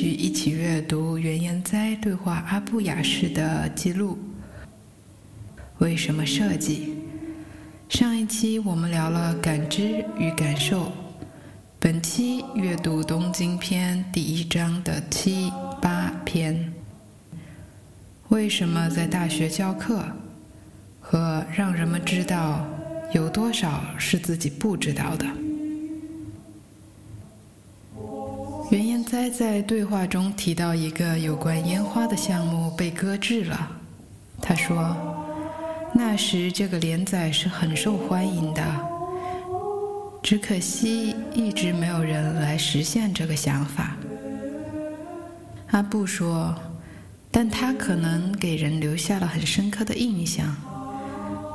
去一起阅读袁研哉对话阿布雅士的记录。为什么设计？上一期我们聊了感知与感受，本期阅读东京篇第一章的七八篇。为什么在大学教课？和让人们知道有多少是自己不知道的。袁研哉在对话中提到一个有关烟花的项目被搁置了。他说：“那时这个连载是很受欢迎的，只可惜一直没有人来实现这个想法。”阿布说：“但他可能给人留下了很深刻的印象。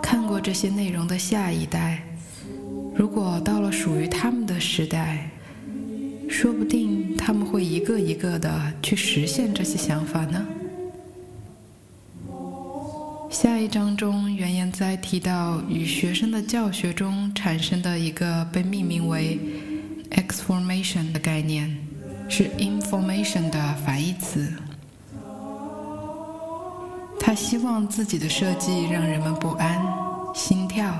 看过这些内容的下一代，如果到了属于他们的时代。”说不定他们会一个一个的去实现这些想法呢。下一章中，袁言哉提到与学生的教学中产生的一个被命名为 “exformation” 的概念，是 “information” 的反义词。他希望自己的设计让人们不安、心跳，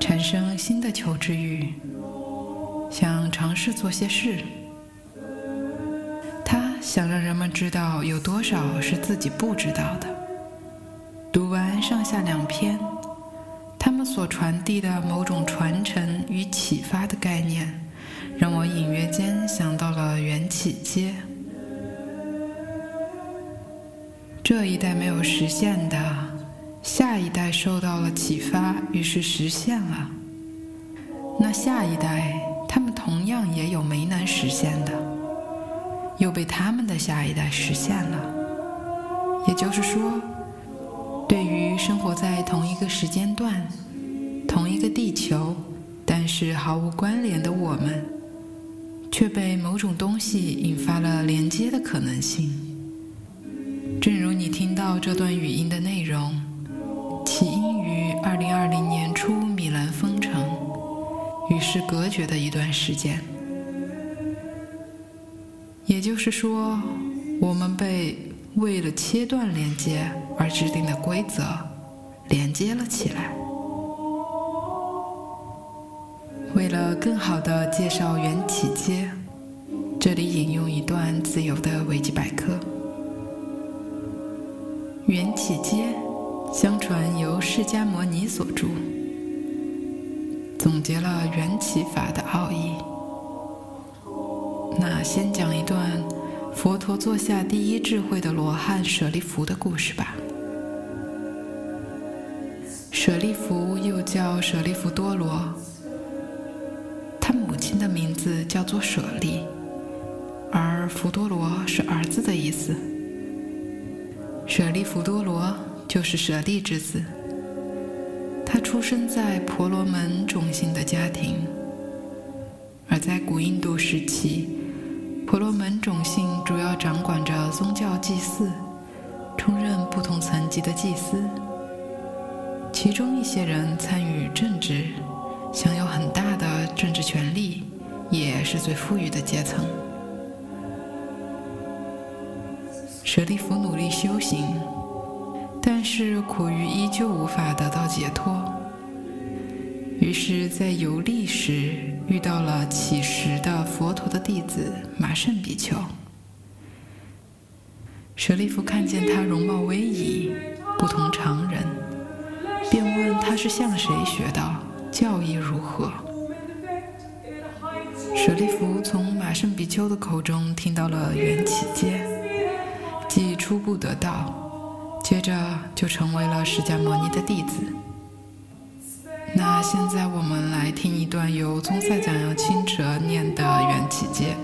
产生新的求知欲。想尝试做些事，想让人们知道有多少是自己不知道的。读完上下两篇，他们所传递的某种传承与启发的概念，让我隐约间想到了缘起街。这一代没有实现的，下一代受到了启发，于是实现了。那下一代。他们同样也有没能实现的，又被他们的下一代实现了。也就是说，对于生活在同一个时间段、同一个地球，但是毫无关联的我们，却被某种东西引发了连接的可能性。正如你听到这段语音的内容，起因于2020年初米兰封城。与世隔绝的一段时间，也就是说，我们被为了切断连接而制定的规则连接了起来。为了更好的介绍缘起街，这里引用一段自由的维基百科：缘起街，相传由释迦摩尼所著。总结了缘起法的奥义。那先讲一段佛陀座下第一智慧的罗汉舍利弗的故事吧。舍利弗又叫舍利弗多罗，他母亲的名字叫做舍利，而弗多罗是儿子的意思。舍利弗多罗就是舍利之子。他出生在婆罗门种姓的家庭，而在古印度时期，种姓主要掌管着宗教祭祀，充任不同层级的祭司。其中一些人参与政治，享有很大的政治权利，也是最富裕的阶层。舍利弗努力修行。但是苦于依旧无法得到解脱，于是，在游历时遇到了乞食的佛陀的弟子马胜比丘。舍利弗看见他容貌威仪，不同常人，便问他是向谁学的，教义如何。舍利弗从马胜比丘的口中听到了缘起阶，即初步得道。接着就成为了释迦牟尼的弟子。那现在我们来听一段由宗赛奖扬清哲念的缘起节。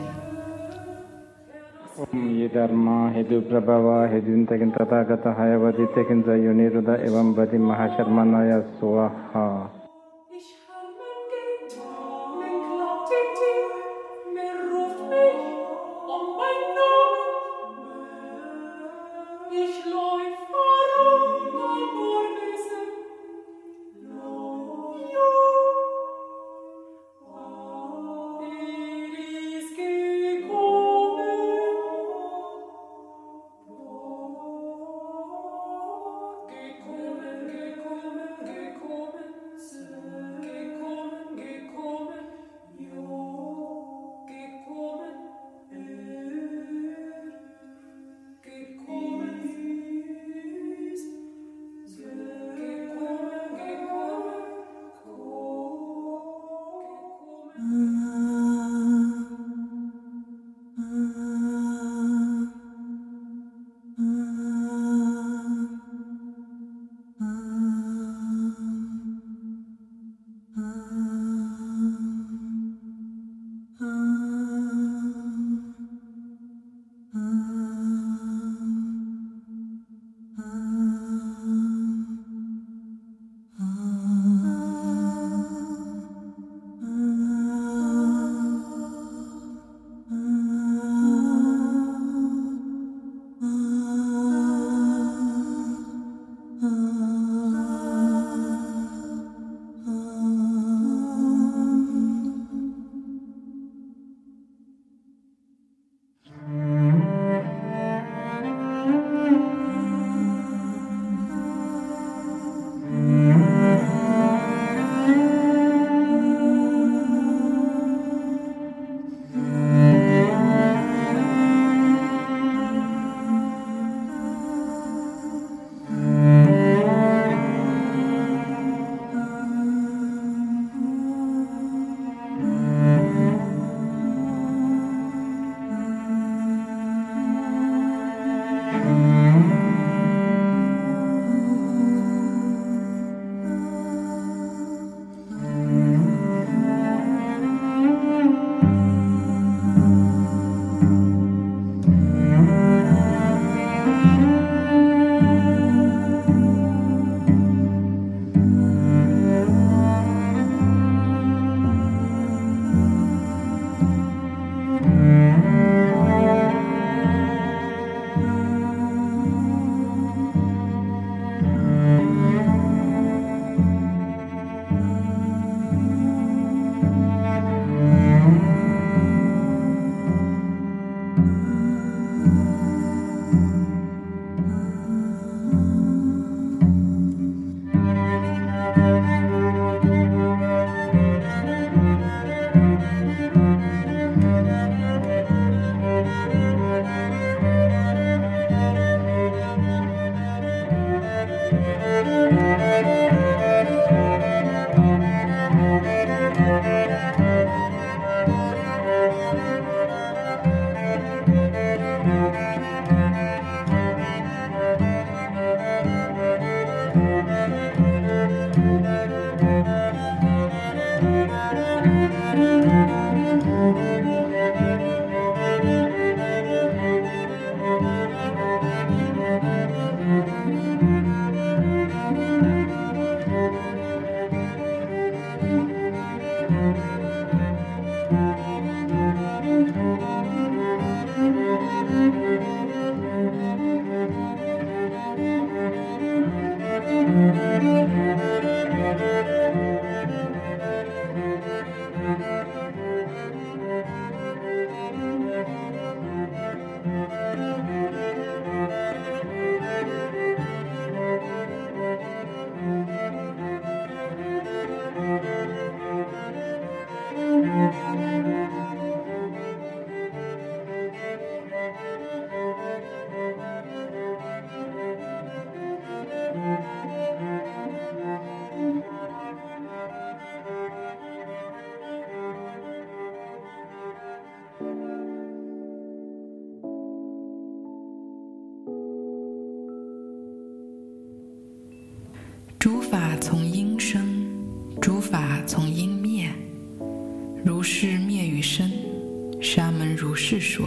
说。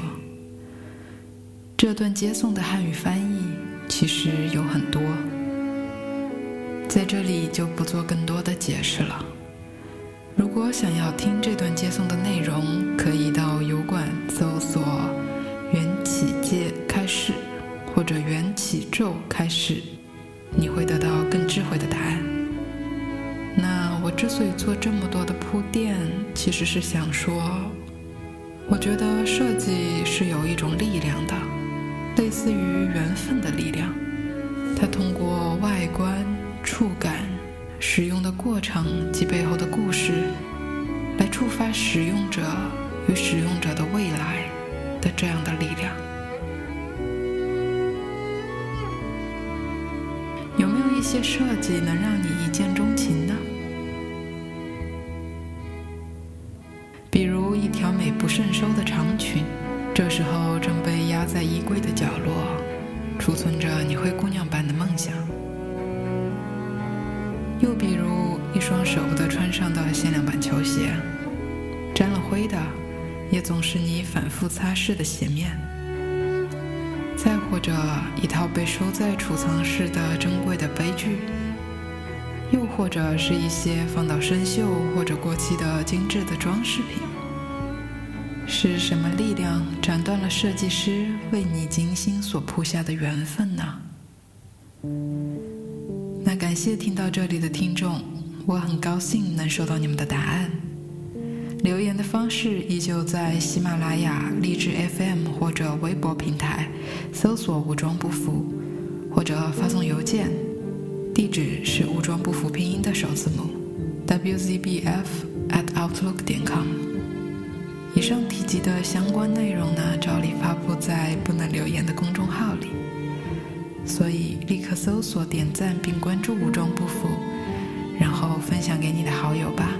这段接送的汉语翻译其实有很多，在这里就不做更多的解释了。如果想要听这段接送的内容，可以到油管搜索“缘起界开始”或者“缘起咒开始”。你会得到更智慧的答案。那我之所以做这么多的铺垫，其实是想说，我觉得设计是有一种力量的，类似于缘分的力量。它通过外观、触感、使用的过程及背后的故事，来触发使用者与使用者的未来的这样的力量。有没有一些设计能让你一见钟情呢？不胜收的长裙，这时候正被压在衣柜的角落，储存着你灰姑娘般的梦想。又比如一双舍不得穿上的限量版球鞋，沾了灰的，也总是你反复擦拭的鞋面。再或者一套被收在储藏室的珍贵的杯具，又或者是一些放到生锈或者过期的精致的装饰品，是什么力量斩断了设计师为你精心所铺下的缘分呢？那感谢听到这里的听众，我很高兴能收到你们的答案。留言的方式依旧在喜马拉雅、荔枝 FM 或者微博平台搜索“武装不服”，或者发送邮件，地址是“武装不服”拼音的首字母 wzbf at outlook 点 com。以上提及的相关内容呢，照例发布在不能留言的公众号里，所以立刻搜索、点赞并关注“武装不服”，然后分享给你的好友吧。